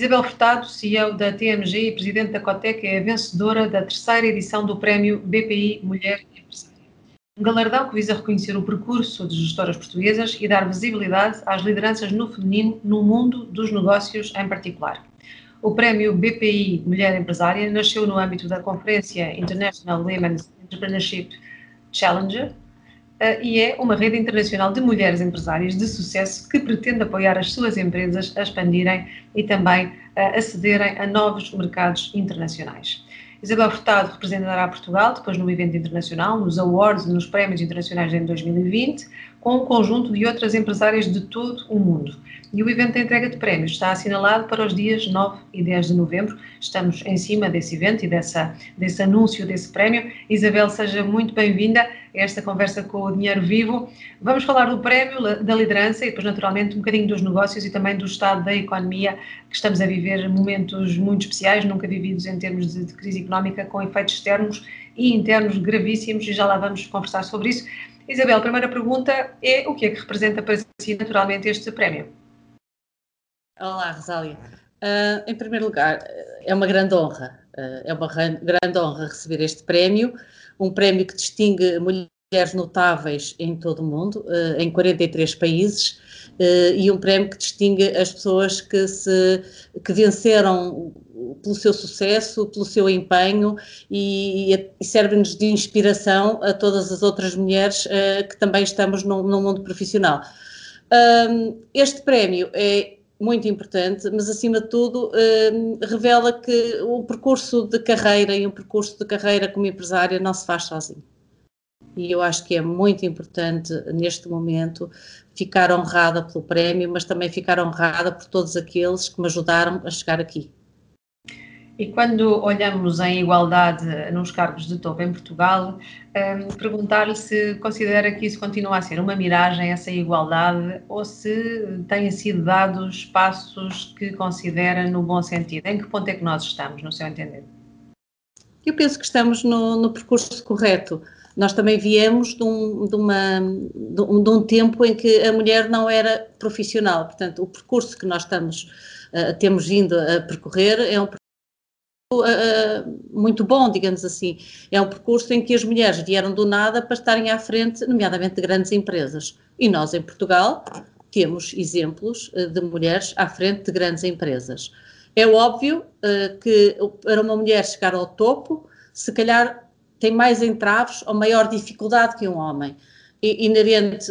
Isabel Furtado, CEO da TMG e presidente da Cotec, é a vencedora da terceira edição do prémio BPI Mulher Empresária. Um galardão que visa reconhecer o percurso de gestoras portuguesas e dar visibilidade às lideranças no feminino no mundo dos negócios em particular. O prémio BPI Mulher Empresária nasceu no âmbito da Conferência International Women's Entrepreneurship Challenger, e é uma rede internacional de mulheres empresárias de sucesso que pretende apoiar as suas empresas a expandirem e também uh, acederem a novos mercados internacionais. Isabel Furtado representará Portugal depois no evento internacional, nos awards e nos prémios internacionais em 2020, com um conjunto de outras empresárias de todo o mundo. E o evento de entrega de prémios está assinalado para os dias 9 e 10 de novembro. Estamos em cima desse evento e dessa, desse anúncio desse prémio. Isabel, seja muito bem-vinda esta conversa com o Dinheiro Vivo. Vamos falar do prémio, da liderança e depois, naturalmente, um bocadinho dos negócios e também do estado da economia, que estamos a viver momentos muito especiais, nunca vividos em termos de, crise económica, com efeitos externos e internos gravíssimos, e já lá vamos conversar sobre isso. Isabel, a primeira pergunta é o que é que representa para si naturalmente este prémio? Olá, Rosália. Uh, em primeiro lugar, é uma grande honra, uh, é uma grande honra receber este prémio, um prémio que distingue mulheres notáveis em todo o mundo, uh, em 43 países, e um prémio que distingue as pessoas que, se, que venceram pelo seu sucesso, pelo seu empenho e, e serve-nos de inspiração a todas as outras mulheres uh, que também estamos no, no mundo profissional. Um, este prémio é muito importante, mas acima de tudo um, revela que o percurso de carreira e um percurso de carreira como empresária não se faz sozinho. E eu acho que é muito importante neste momento ficar honrada pelo prémio, mas também ficar honrada por todos aqueles que me ajudaram a chegar aqui. E quando olhamos em igualdade nos cargos de topo em Portugal, um, perguntar-lhe se considera que isso continua a ser uma miragem, essa igualdade, ou se têm sido dados passos que considera no bom sentido. Em que ponto é que nós estamos, no seu entender? Eu penso que estamos no, no percurso correto. Nós também viemos de um, de, uma, de, um, de um tempo em que a mulher não era profissional. Portanto, o percurso que nós estamos, uh, temos vindo a percorrer é um muito bom, digamos assim. É um percurso em que as mulheres vieram do nada para estarem à frente, nomeadamente de grandes empresas. E nós, em Portugal, temos exemplos eh, de mulheres à frente de grandes empresas. É óbvio uh, que para uma mulher chegar ao topo, se calhar tem mais entraves ou maior dificuldade que um homem inerente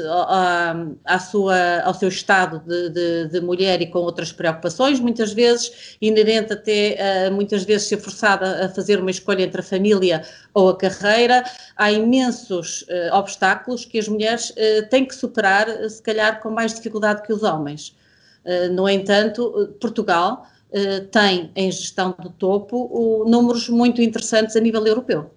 à, sua, ao seu estado de, de, de, mulher e com outras preocupações, muitas vezes inerente até uh, muitas vezes ser forçada a fazer uma escolha entre a família ou a carreira. Há imensos uh, obstáculos que as mulheres uh, têm que superar, se calhar com mais dificuldade que os homens. no entanto, Portugal tem em gestão do topo números muito interessantes a nível europeu.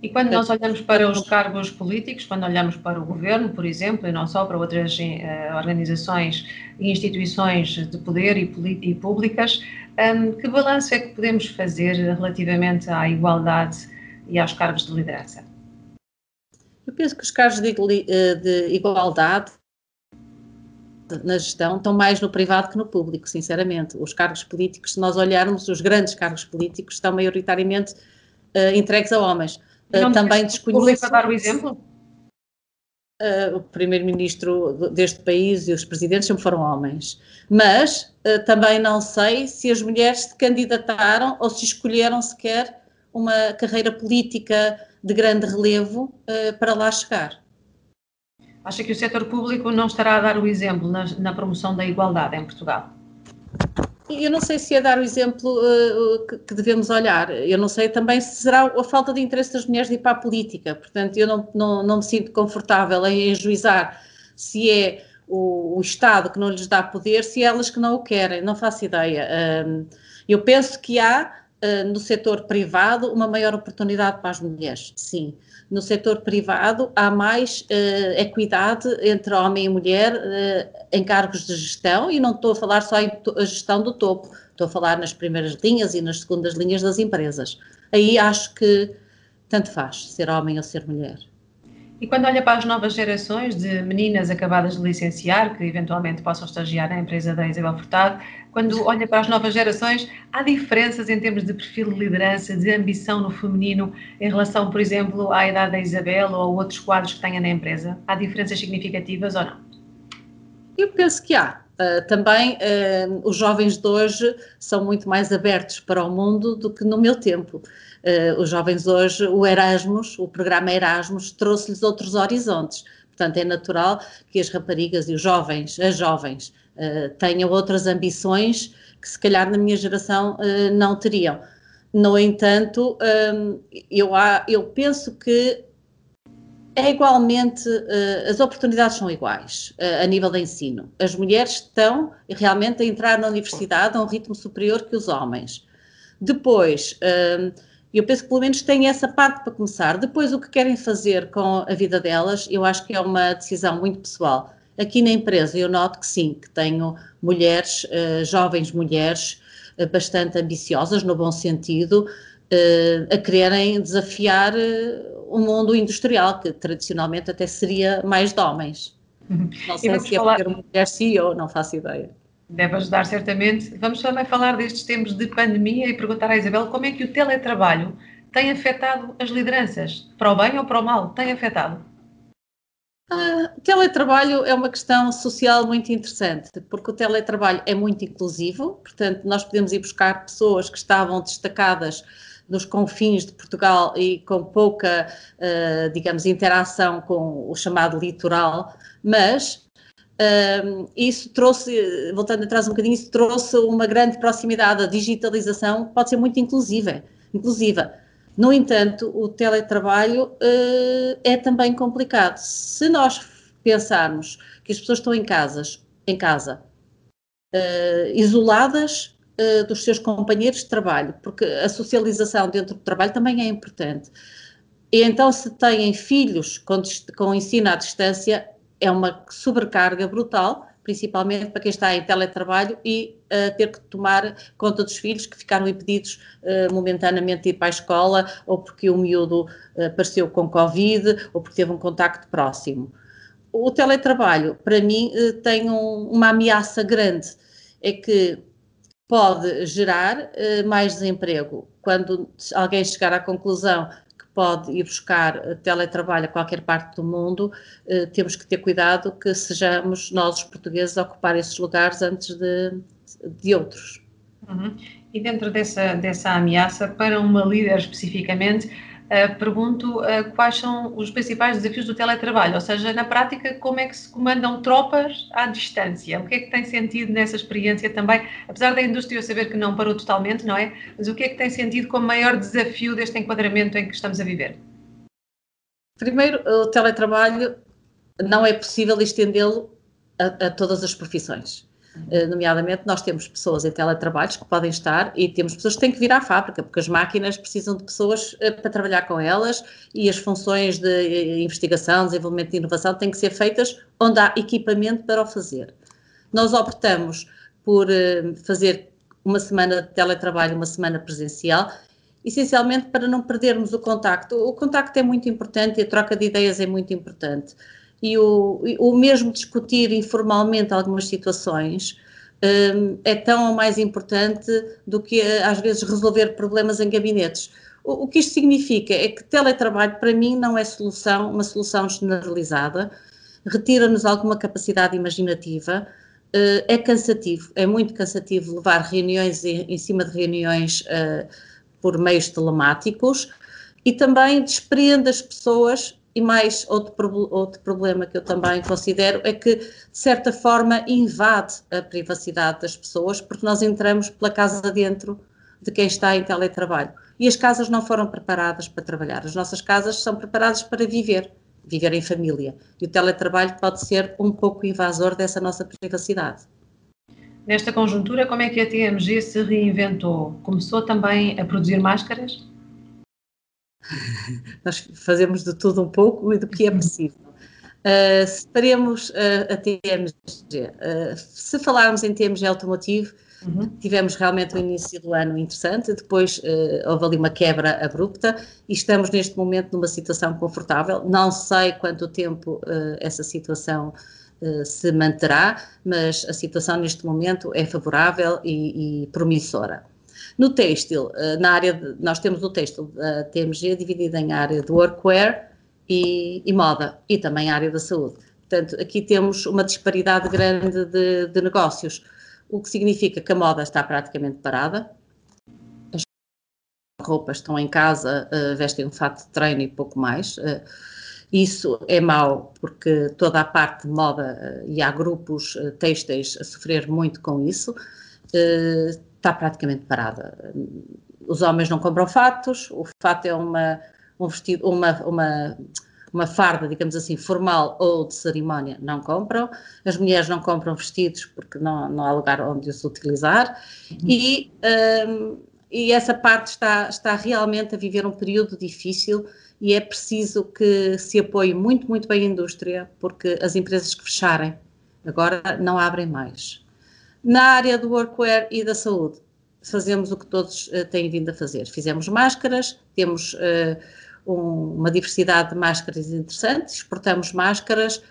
E quando nós olhamos para os cargos políticos, quando olhamos para o governo, por exemplo, e não só para outras uh, organizações e instituições de poder e, e públicas, um, que balanço é que podemos fazer relativamente à igualdade e aos cargos de liderança? Eu penso que os cargos de, eh, de igualdade na gestão estão mais no privado que no público, sinceramente. Os cargos políticos, se nós olharmos, os grandes cargos políticos estão maioritariamente uh, entregues a homens não também desconheço. Para dar o exemplo? Uh, o primeiro-ministro deste país e os presidentes sempre foram homens. Mas uh, também não sei se as mulheres se candidataram ou se escolheram sequer uma carreira política de grande relevo uh, para lá chegar. Acha que o setor público não estará a dar o exemplo na, na promoção da igualdade em Portugal? Eu não sei se é dar o exemplo uh, que, devemos olhar. Eu não sei também se será a falta de interesse das mulheres de ir para a política. Portanto, eu não, não, não me sinto confortável em enjuizar se é o, o, Estado que não lhes dá poder, se é elas que não o querem. Não faço ideia. Uh, eu penso que há no setor privado uma maior oportunidade para as mulheres, sim no setor privado há mais uh, equidade entre homem e mulher uh, em cargos de gestão e não estou a falar só em a gestão do topo, estou a falar nas primeiras linhas e nas segundas linhas das empresas. Aí acho que tanto faz ser homem ou ser mulher. E quando olha para as novas gerações de meninas acabadas de licenciar, que eventualmente possam estagiar na empresa da Isabel Furtado, quando olha para as novas gerações, há diferenças em termos de perfil de liderança, de ambição no feminino, em relação, por exemplo, à idade da Isabel ou a outros quadros que tenha na empresa? Há diferenças significativas ou não? Eu penso que há. Uh, também uh, os jovens de hoje são muito mais abertos para o mundo do que no meu tempo. Uh, os jovens hoje, o Erasmus, o programa Erasmus, trouxe-lhes outros horizontes. Portanto, é natural que as raparigas e os jovens, as jovens, tenham outras ambições que se calhar na minha geração não teriam. No entanto, eu, há, eu penso que é igualmente, uh, as oportunidades são iguais uh, a nível de ensino. As mulheres estão realmente a entrar na universidade a um ritmo superior que os homens. Depois, uh, eu penso que pelo menos têm essa parte para começar. Depois, o que querem fazer com a vida delas, eu acho que é uma decisão muito pessoal. Aqui na empresa eu noto que sim, que tenho mulheres, jovens mulheres, bastante ambiciosas, no bom sentido, uh, a quererem desafiar o mundo industrial, que tradicionalmente até seria mais de homens. Uhum. Não sei se falar... é porque mulher CEO, não faço ideia. Deve ajudar certamente. Vamos também falar destes tempos de pandemia e perguntar à Isabel como é que o teletrabalho tem afetado as lideranças, para o bem ou para o mal, tem afetado? Uh, teletrabalho é uma questão social muito interessante, porque o teletrabalho é muito inclusivo, portanto, nós podemos ir buscar pessoas que estavam destacadas nos confins de Portugal e com pouca, uh, digamos, interação com o chamado litoral, mas uh, isso trouxe, voltando atrás um bocadinho, isso trouxe uma grande proximidade. A digitalização pode ser muito inclusiva. inclusiva. No entanto, o teletrabalho uh, é também complicado. Se nós pensarmos que as pessoas estão em casas, em casa, isoladas, uh, dos seus companheiros de trabalho, porque a socialização dentro do trabalho também é importante. E então, se têm filhos com, com ensino à distância, é uma sobrecarga brutal, principalmente para quem está em teletrabalho e uh, ter que tomar conta dos filhos que ficaram impedidos uh, momentaneamente de ir para a escola, ou porque o miúdo uh, apareceu com Covid, ou porque teve um contacto próximo. O teletrabalho, para mim, tem um, uma ameaça grande. É que pode gerar mais desemprego. Quando alguém chegar à conclusão pode ir buscar uh, teletrabalho a qualquer parte do mundo, uh, temos que ter cuidado que sejamos nós, os portugueses, a ocupar esses lugares antes de, de outros. Uhum. E dentro dessa, dessa ameaça, para uma líder especificamente, Uh, pergunto uh, quais são os principais desafios do teletrabalho, ou seja, na prática, como é que se comandam tropas à distância? O que é que tem sentido nessa experiência também, apesar da indústria eu saber que não parou totalmente, não é? Mas o que é que tem sentido como maior desafio deste enquadramento em que estamos a viver? Primeiro, o teletrabalho não é possível estendê-lo a, a todas as profissões. Eh, nomeadamente nós temos pessoas em teletrabalhos que podem estar e temos pessoas que têm que vir à fábrica, porque as máquinas precisam de pessoas eh, para trabalhar com elas e as funções de eh, investigação, desenvolvimento e inovação têm que ser feitas onde há equipamento para o fazer. Nós optamos por fazer uma semana de teletrabalho, uma semana presencial, essencialmente para não perdermos o contacto. O contacto é muito importante e a troca de ideias é muito importante e o, o mesmo discutir informalmente algumas situações um, é tão ou mais importante do que às vezes resolver problemas em gabinetes. O, o, que isto significa é que teletrabalho para mim não é solução, uma solução generalizada, retira-nos alguma capacidade imaginativa, uh, é cansativo, é muito cansativo levar reuniões em, em cima de reuniões uh, por meios telemáticos e também desprende as pessoas e mais outro, outro problema que eu também considero é que, de certa forma, invade a privacidade das pessoas, porque nós entramos pela casa dentro de quem está em teletrabalho. E as casas não foram preparadas para trabalhar. As nossas casas são preparadas para viver, viver em família. E o teletrabalho pode ser um pouco invasor dessa nossa privacidade. Nesta conjuntura, como é que a TMG se reinventou? Começou também a produzir máscaras? Nós fazemos de tudo um pouco e do que é possível. Uh, faremos uh, a TMG. Uh, se falarmos em TMG automotivo, Uhum. Tivemos realmente o início do ano interessante, depois uh, houve ali uma quebra abrupta e estamos neste momento numa situação confortável. Não sei quanto tempo essa situação se manterá, mas a situação neste momento é favorável e, e promissora. No têxtil, na área de, nós temos o têxtil da TMG dividido em área de workwear e, e moda e também a área da saúde. Portanto, aqui temos uma disparidade grande de, de negócios o que significa que a moda está praticamente parada. As roupas estão em casa, uh, vestem um fato de treino e pouco mais. Isso é mau porque toda a parte de moda e há grupos têxteis a sofrer muito com isso. Está praticamente parada. Os homens não compram fatos, o fato é uma, um vestido, uma, uma uma farda, digamos assim, formal ou de cerimónia, não compram. As mulheres não compram vestidos porque não, não há lugar onde os utilizar. Uhum. E, um, e essa parte está, está realmente a viver um período difícil e é preciso que se apoie muito, muito bem a indústria, porque as empresas que fecharem agora não abrem mais. Na área do workwear e da saúde, fazemos o que todos uh, têm vindo a fazer. Fizemos máscaras, temos uh, um, uma diversidade de máscaras interessantes, exportamos máscaras,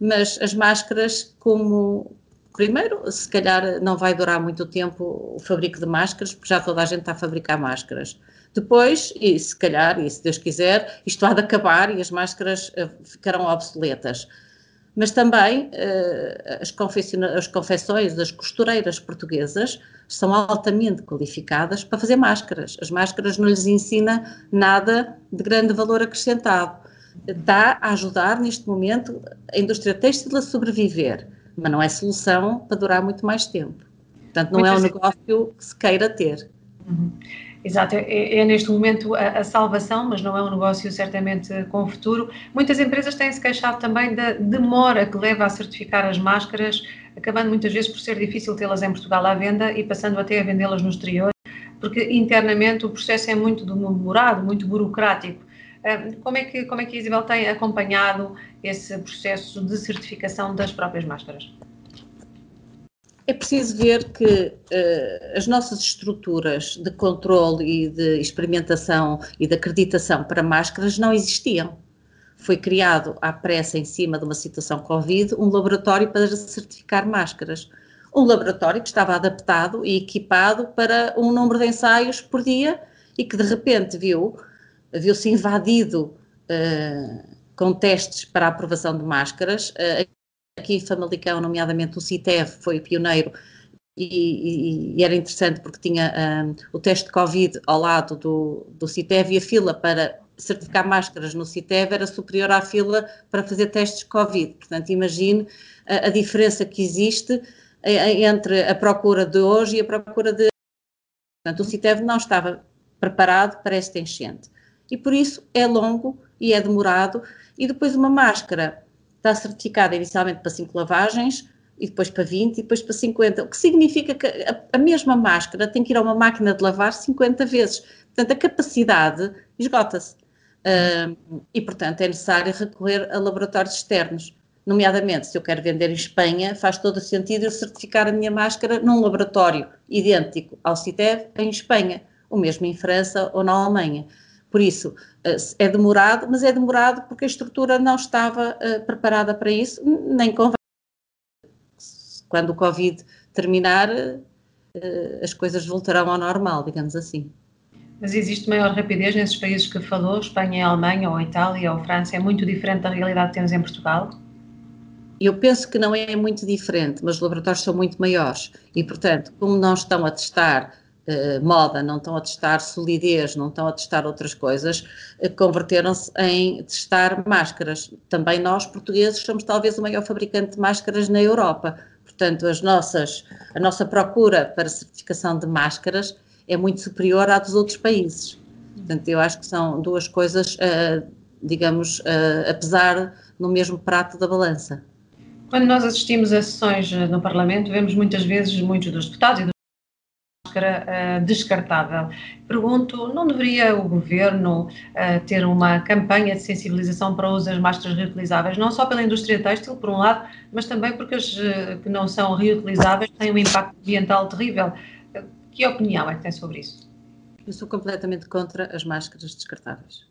mas as máscaras, como primeiro, se calhar não vai durar muito tempo o fabrico de máscaras, porque já toda a gente está a fabricar máscaras. Depois, e se calhar, e se Deus quiser, isto há de acabar e as máscaras uh, ficarão obsoletas. Mas também uh, as, as confecções das costureiras portuguesas são altamente qualificadas para fazer máscaras. As máscaras não lhes ensina nada de grande valor acrescentado. Está a ajudar neste momento a indústria têxtil a sobreviver, mas não é solução para durar muito mais tempo. Portanto, não muito é um negócio que se queira ter. Uhum. Exato, é, é, neste momento a, a, salvação, mas não é um negócio certamente com futuro. Muitas empresas têm-se queixado também da demora que leva a certificar as máscaras acabando muitas vezes por ser difícil tê-las em Portugal à venda e passando até a vendê-las no exterior, porque internamente o processo é muito demorado, muito burocrático. Como é, que, como é que a Isabel tem acompanhado esse processo de certificação das próprias máscaras? É preciso ver que uh, as nossas estruturas de controle e de experimentação e de acreditação para máscaras não existiam foi criado à pressa em cima de uma situação Covid um laboratório para certificar máscaras. Um laboratório que estava adaptado e equipado para um número de ensaios por dia e que de repente viu, viu-se invadido uh, com testes para a aprovação de máscaras. Uh, aqui em Famalicão, nomeadamente o CITEV, foi pioneiro e, e, e, era interessante porque tinha um, o teste de Covid ao lado do, do CITEV e a fila para certificar máscaras no CITEV era superior à fila para fazer testes Covid. Portanto, imagine a, a diferença que existe entre a procura de hoje e a procura de. Portanto, o CITEV não estava preparado para esta enchente. E por isso é longo e é demorado. E depois uma máscara está certificada inicialmente para 5 lavagens, e depois para 20 e depois para 50, o que significa que a, a, mesma máscara tem que ir a uma máquina de lavar 50 vezes. Portanto, a capacidade esgota-se. Uh, e, portanto, é necessário recorrer a laboratórios externos. Nomeadamente, se eu quero vender em Espanha, faz todo o sentido eu certificar a minha máscara num laboratório idêntico ao CITEV em Espanha, o mesmo em França ou na Alemanha. Por isso, uh, é demorado, mas é demorado porque a estrutura não estava uh, preparada para isso, nem convém. Quando o Covid terminar, ah, as coisas voltarão ao normal, digamos assim. Mas existe maior rapidez nesses países que falou, Espanha, Alemanha, ou Itália, ou França? É muito diferente da realidade que temos em Portugal? Eu penso que não é muito diferente, mas os laboratórios são muito maiores e, portanto, como não estão a testar eh, moda, não estão a testar solidez, não estão a testar outras coisas, eh, converteram-se em testar máscaras. Também nós, portugueses, somos talvez o maior fabricante de máscaras na Europa. Portanto, as nossas, a nossa procura para certificação de máscaras é muito superior à dos outros países. Portanto, eu acho que são duas coisas, uh, digamos, uh, a pesar no mesmo prato da balança. Quando nós assistimos a sessões no Parlamento, vemos muitas vezes muitos dos deputados e dos máscara uh, descartável. Pergunto, não deveria o governo uh, ter uma campanha de sensibilização para o uso das máscaras reutilizáveis, não só pela indústria têxtil, por um lado, mas também porque as uh, que não são reutilizáveis têm um impacto ambiental terrível. que opinião é que tem sobre isso? Eu sou completamente contra as máscaras descartáveis.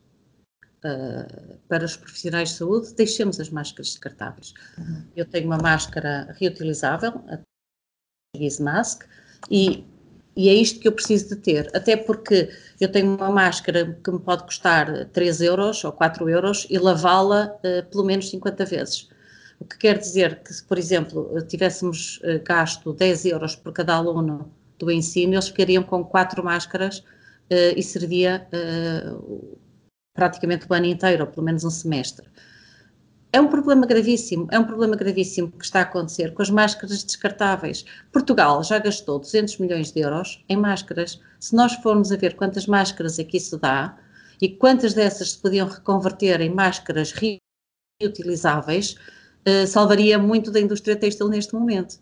Uh, para os profissionais de saúde, deixemos as máscaras descartáveis. Uhum. Eu tenho uma máscara reutilizável, a Mask, e, e é isto que eu preciso de ter, até porque eu tenho uma máscara que me pode custar 3 euros ou 4 euros e lavá-la uh, pelo menos 50 vezes. O que quer dizer que, se, por exemplo, tivéssemos uh, gasto 10 euros por cada aluno do ensino, eles ficariam com quatro máscaras uh, e servia praticamente o ano inteiro, ou pelo menos um semestre. É um problema gravíssimo, é um problema gravíssimo que está a acontecer com as máscaras descartáveis. Portugal já gastou 200 milhões de euros em máscaras. Se nós formos a ver quantas máscaras aqui se dá e quantas dessas se podiam reconverter em máscaras reutilizáveis, uh, salvaria muito da indústria têxtil neste momento.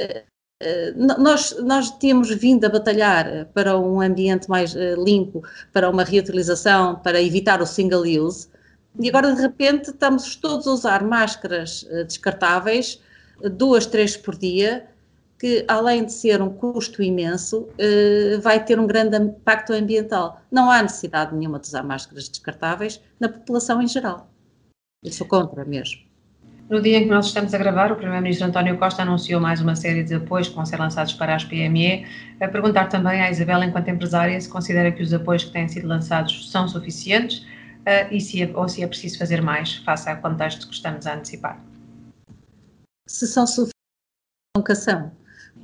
Uh, eh, nós, nós temos vindo a batalhar para um ambiente mais eh, limpo, para uma reutilização, para evitar o single use, e agora de repente estamos todos a usar máscaras eh, descartáveis, duas, três por dia, que além de ser um custo imenso, vai ter um grande impacto ambiental. Não há necessidade nenhuma de usar máscaras descartáveis na população em geral. Eu sou contra mesmo. No dia em que nós estamos a gravar, o Primeiro-Ministro António Costa anunciou mais uma série de apoios que vão ser lançados para as PME. A perguntar também à Isabel, enquanto empresária, se considera que os apoios que têm sido lançados são suficientes uh, e se é, ou se é preciso fazer mais face ao contexto que estamos a antecipar. Se são suficientes, nunca são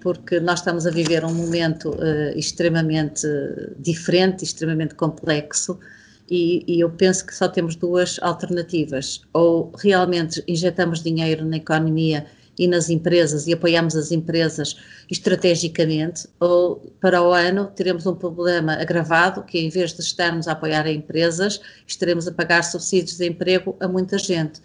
porque nós estamos a viver um momento uh, extremamente diferente, extremamente complexo, e, e, eu penso que só temos duas alternativas. Ou realmente injetamos dinheiro na economia e nas empresas e apoiamos as empresas estrategicamente, ou para o ano teremos um problema agravado que em vez de estarmos a apoiar empresas, estaremos a pagar subsídios de emprego a muita gente.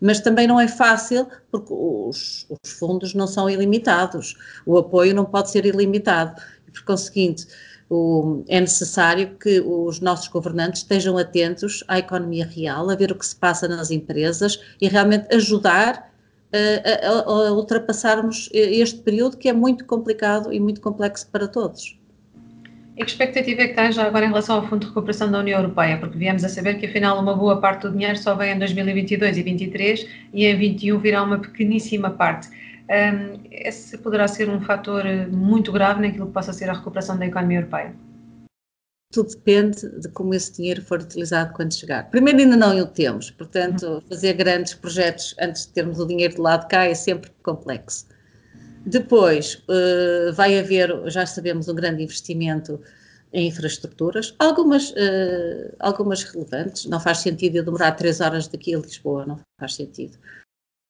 Mas também não é fácil porque os, os fundos não são ilimitados, o apoio não pode ser ilimitado. E por conseguinte, o, é necessário que os nossos governantes estejam atentos à economia real, a ver o que se passa nas empresas e realmente ajudar a, a, a ultrapassarmos este período que é muito complicado e muito complexo para todos. E que expectativa é que tem já agora em relação ao Fundo de Recuperação da União Europeia? Porque viemos a saber que afinal uma boa parte do dinheiro só vem em 2022 e 2023 e em 21 virá uma pequeníssima parte um, esse poderá ser um fator muito grave naquilo que possa ser a recuperação da economia europeia? Tudo depende de como esse dinheiro for utilizado quando chegar. Primeiro, ainda não o temos, portanto, uhum. fazer grandes projetos antes de termos o dinheiro de lado cá é sempre complexo. Depois, uh, vai haver, já sabemos, um grande investimento em infraestruturas, algumas, uh, algumas relevantes. Não faz sentido eu demorar três horas daqui a Lisboa, não faz sentido.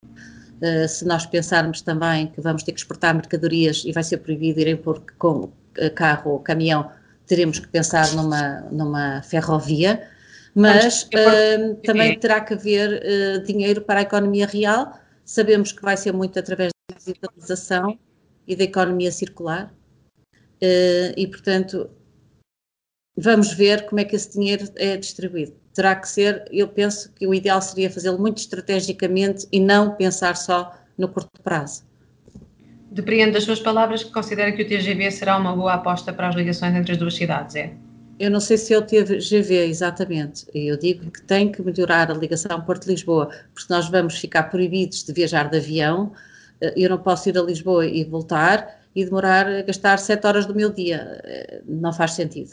Uh, se nós pensarmos também que vamos ter que exportar mercadorias e vai ser proibido irem por com carro ou caminhão, teremos que pensar numa, numa ferrovia, mas uh, também terá que haver uh, dinheiro para a economia real. Sabemos que vai ser muito através da digitalização e da economia circular, e portanto vamos ver como é que esse dinheiro é distribuído terá que ser, eu penso que o ideal seria fazê-lo muito estrategicamente e não pensar só no curto prazo. Depreendo das suas palavras que considera que o TGV será uma boa aposta para as ligações entre as duas cidades, é? Eu não sei se é o TGV exatamente. Eu digo que tem que melhorar a ligação Porto-Lisboa, porque nós vamos ficar proibidos de viajar de avião. Eh, eu não posso ir a Lisboa e voltar e demorar a gastar sete horas do meu dia. Eh, não faz sentido.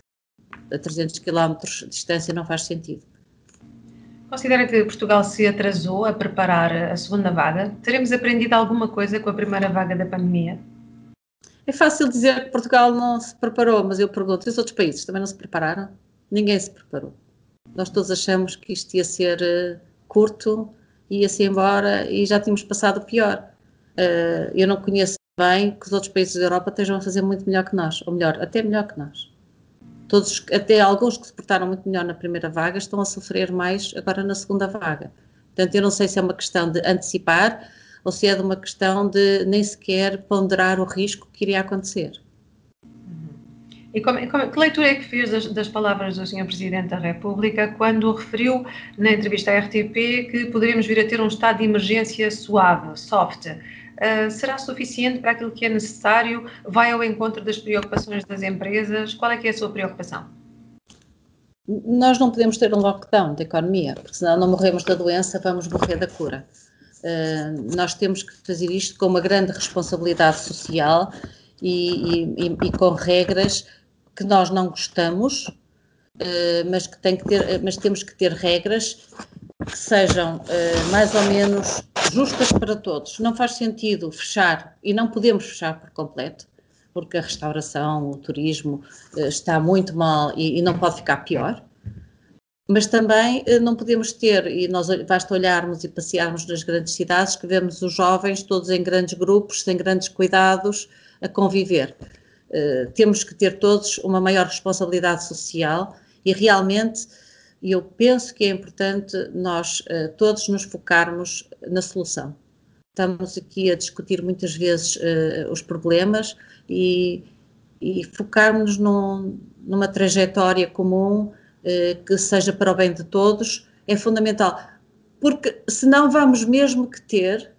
A 300 km de distância não faz sentido. Considera que Portugal se atrasou a preparar a segunda vaga? Teremos aprendido alguma coisa com a primeira vaga da pandemia? É fácil dizer que Portugal não se preparou, mas eu pergunto: os outros países também não se prepararam? Ninguém se preparou. Nós todos achamos que isto ia ser uh, curto, ia-se embora e já tínhamos passado o pior. Uh, eu não conheço bem que os outros países da Europa estejam a fazer muito melhor que nós, ou melhor, até melhor que nós todos, até alguns que se portaram muito melhor na primeira vaga, estão a sofrer mais agora na segunda vaga. Portanto, eu não sei se é uma questão de antecipar ou se é de uma questão de nem sequer ponderar o risco que iria acontecer. E como, como, que leitura é que fez das, das, palavras do Sr. Presidente da República quando referiu na entrevista à RTP que poderíamos vir a ter um estado de emergência suave, soft? Uh, será suficiente para aquilo que é necessário? Vai ao encontro das preocupações das empresas? Qual é que é a sua preocupação? Nós não podemos ter um lockdown da economia, porque senão não morremos da doença, vamos morrer da cura. Uh, nós temos que fazer isto com uma grande responsabilidade social e, e, e com regras que nós não gostamos, uh, mas que tem que ter, mas temos que ter regras que sejam uh, mais ou menos justas para todos. Não faz sentido fechar e não podemos fechar por completo, porque a restauração, o turismo uh, está muito mal e, e, não pode ficar pior. Mas também não podemos ter, e nós basta olharmos e passearmos nas grandes cidades, que vemos os jovens todos em grandes grupos, sem grandes cuidados, a conviver. Temos que ter todos uma maior responsabilidade social e realmente eu penso que é importante nós uh, todos nos focarmos na solução. Estamos aqui a discutir muitas vezes uh, os problemas e, e focarmos num, numa trajetória comum que seja para o bem de todos é fundamental, porque senão vamos mesmo que ter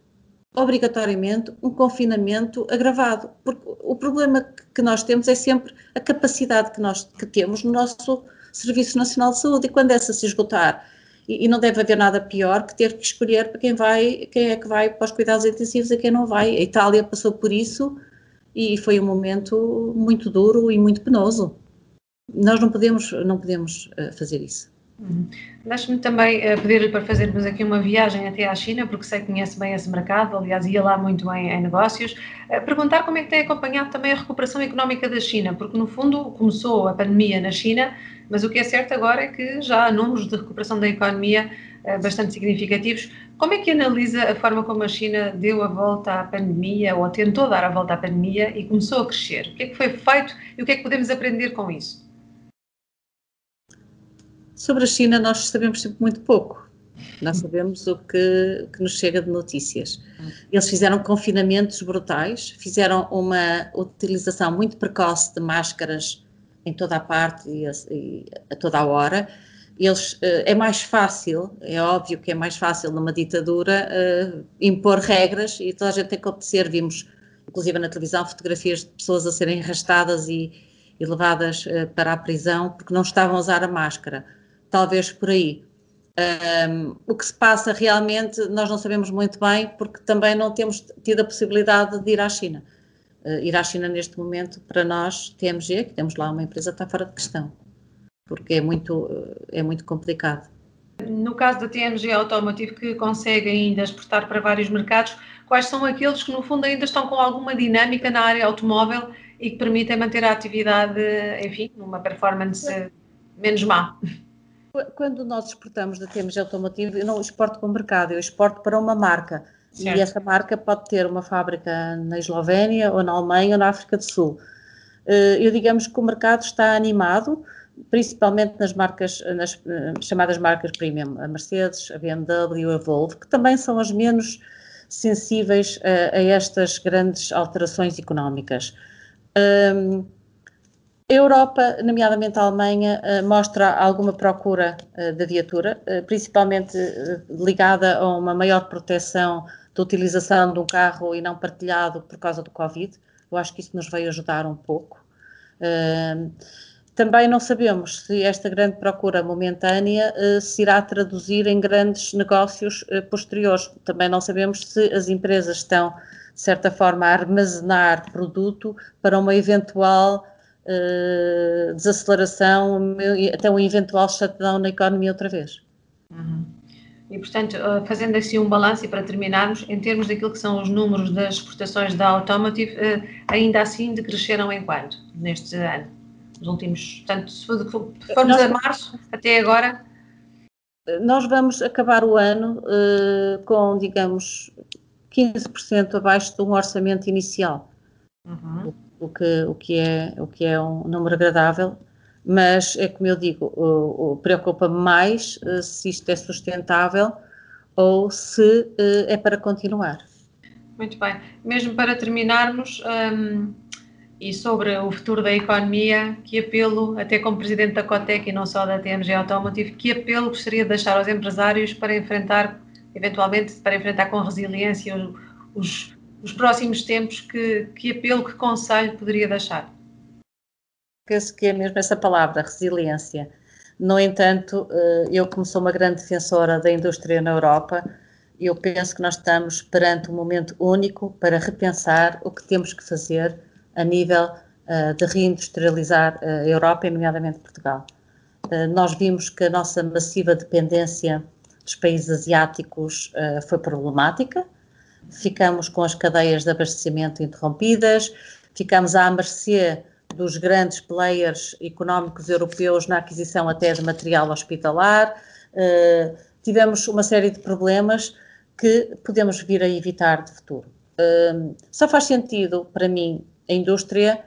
obrigatoriamente um confinamento agravado, porque o problema que nós temos é sempre a capacidade que nós que temos no nosso Serviço Nacional de Saúde e quando essa se esgotar e, e, não deve haver nada pior que ter que escolher para quem vai, quem é que vai para os cuidados intensivos e quem não vai. A Itália passou por isso e foi um momento muito duro e muito penoso. Nós não podemos, não podemos uh, fazer isso. Uhum. Deixe-me também uh, pedir-lhe para fazermos aqui uma viagem até à China, porque sei que conhece bem esse mercado, aliás, ia lá muito em, em negócios. Uh, perguntar como é que tem acompanhado também a recuperação económica da China, porque no fundo começou a pandemia na China, mas o que é certo agora é que já há números de recuperação da economia uh, bastante significativos. Como é que analisa a forma como a China deu a volta à pandemia, ou tentou dar a volta à pandemia e começou a crescer? O que é que foi feito e o que é que podemos aprender com isso? Sobre a China, nós sabemos sempre muito pouco. Nós sabemos o que, que, nos chega de notícias. Eles fizeram confinamentos brutais, fizeram uma utilização muito precoce de máscaras em toda a parte e a, e a toda a hora. Eles, eh, é mais fácil, é óbvio que é mais fácil numa ditadura uh, impor regras e toda a gente tem que obedecer. Vimos, inclusive na televisão, fotografias de pessoas a serem arrastadas e, e levadas uh, para a prisão porque não estavam a usar a máscara talvez por aí. Um, o que se passa realmente nós não sabemos muito bem, porque também não temos tido a possibilidade de ir à China. Uh, ir à China neste momento, para nós, TMG, que temos lá uma empresa, está fora de questão, porque é muito, é muito complicado. No caso da TMG Automotive, que consegue ainda exportar para vários mercados, quais são aqueles que, no fundo, ainda estão com alguma dinâmica na área automóvel e que permitem manter a atividade, enfim, numa performance menos má? Quando nós exportamos da TMG Automotivo, eu não exporto para o mercado, eu exporto para uma marca. Certo. E essa marca pode ter uma fábrica na Eslovénia, ou na Alemanha, ou na África do Sul. Eh, eu digamos que o mercado está animado, principalmente nas marcas, nas eh, chamadas marcas premium, a Mercedes, a BMW, a Volvo, que também são as menos sensíveis a, a estas grandes alterações económicas. Um, a Europa, nomeadamente a Alemanha, eh, mostra alguma procura eh, da viatura, eh, principalmente ligada a uma maior proteção da utilização de um carro e não partilhado por causa do Covid. Eu acho que isso nos veio ajudar um pouco. Também não sabemos se esta grande procura momentânea se irá traduzir em grandes negócios posteriores. Também não sabemos se as empresas estão, de certa forma, a armazenar produto para uma eventual uh, desaceleração, até um eventual shutdown na economia outra vez. Uhum. E, portanto, uh, fazendo assim um balanço e para terminarmos, em termos daquilo que são os números das exportações da Automotive, uh, ainda assim decresceram em quanto neste ano? Os últimos, portanto, se formos a março até agora. Nós vamos acabar o ano uh, com, digamos, 15% abaixo de um orçamento inicial. Uhum o que, o que, é, o que é um número agradável, mas é como eu digo, preocupa-me mais uh, se isto é sustentável ou se uh, é para continuar. Muito bem. Mesmo para terminarmos, um, E sobre o futuro da economia, que apelo, até como presidente da Cotec e não só da TMG Automotive, que apelo gostaria de deixar aos empresários para enfrentar, eventualmente, para enfrentar com resiliência os, os próximos tempos, que, que apelo, que conselho poderia deixar? Penso que é mesmo essa palavra, resiliência. No entanto, eh, eu como sou uma grande defensora da indústria na Europa, eu penso que nós estamos perante um momento único para repensar o que temos que fazer a nível uh, de reindustrializar uh, a Europa, e nomeadamente Portugal. Nós vimos que a nossa massiva dependência dos países asiáticos foi problemática, ficamos com as cadeias de abastecimento interrompidas, ficamos à mercê dos grandes players económicos europeus na aquisição até de material hospitalar, tivemos uma série de problemas que podemos vir a evitar de futuro. só faz sentido, para mim, a indústria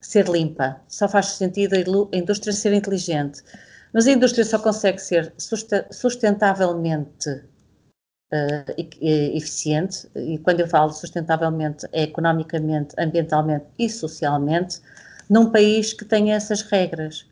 ser limpa, só faz sentido a indústria ser inteligente. Mas a indústria só consegue ser sustentavelmente uh, eficiente, e quando eu falo sustentavelmente é economicamente, ambientalmente e socialmente, num país que tenha essas regras.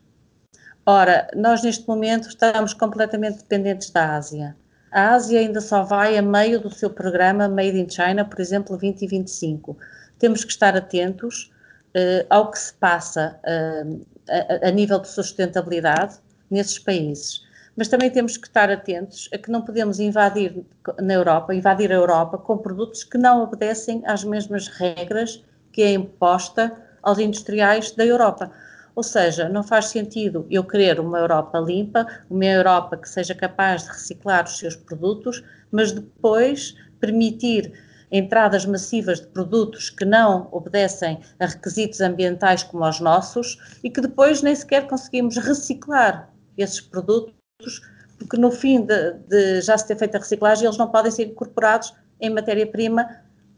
Ora, nós neste momento estamos completamente dependentes da Ásia. A Ásia ainda só vai a meio do seu programa Made in China, por exemplo, 2025 temos que estar atentos uh, ao que se passa uh, a, a, nível de sustentabilidade nesses países. Mas também temos que estar atentos a que não podemos invadir na Europa, invadir a Europa com produtos que não obedecem às mesmas regras que é imposta aos industriais da Europa. Ou seja, não faz sentido eu querer uma Europa limpa, uma Europa que seja capaz de reciclar os seus produtos, mas depois permitir entradas massivas de produtos que não obedecem a requisitos ambientais como os nossos e que depois nem sequer conseguimos reciclar esses produtos, porque no fim de, de já se ter feito a reciclagem, eles não podem ser incorporados em matéria-prima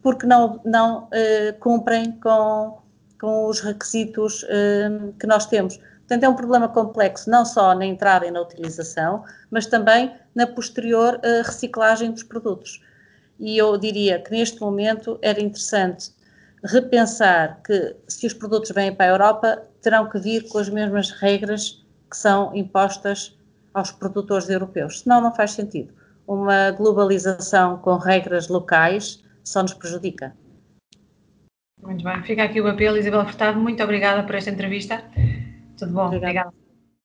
porque não, não eh, cumprem com, com os requisitos eh, que nós temos. Portanto, é um problema complexo, não só na entrada e na utilização, mas também na posterior eh, reciclagem dos produtos e eu diria que neste momento era interessante repensar que se os produtos vêm para a Europa terão que vir com as mesmas regras que são impostas aos produtores europeus, senão não faz sentido. Uma globalização com regras locais só nos prejudica. Muito bem, fica aqui o apelo, Isabel Furtado, muito obrigada por esta entrevista. Tudo bom, obrigada. obrigada.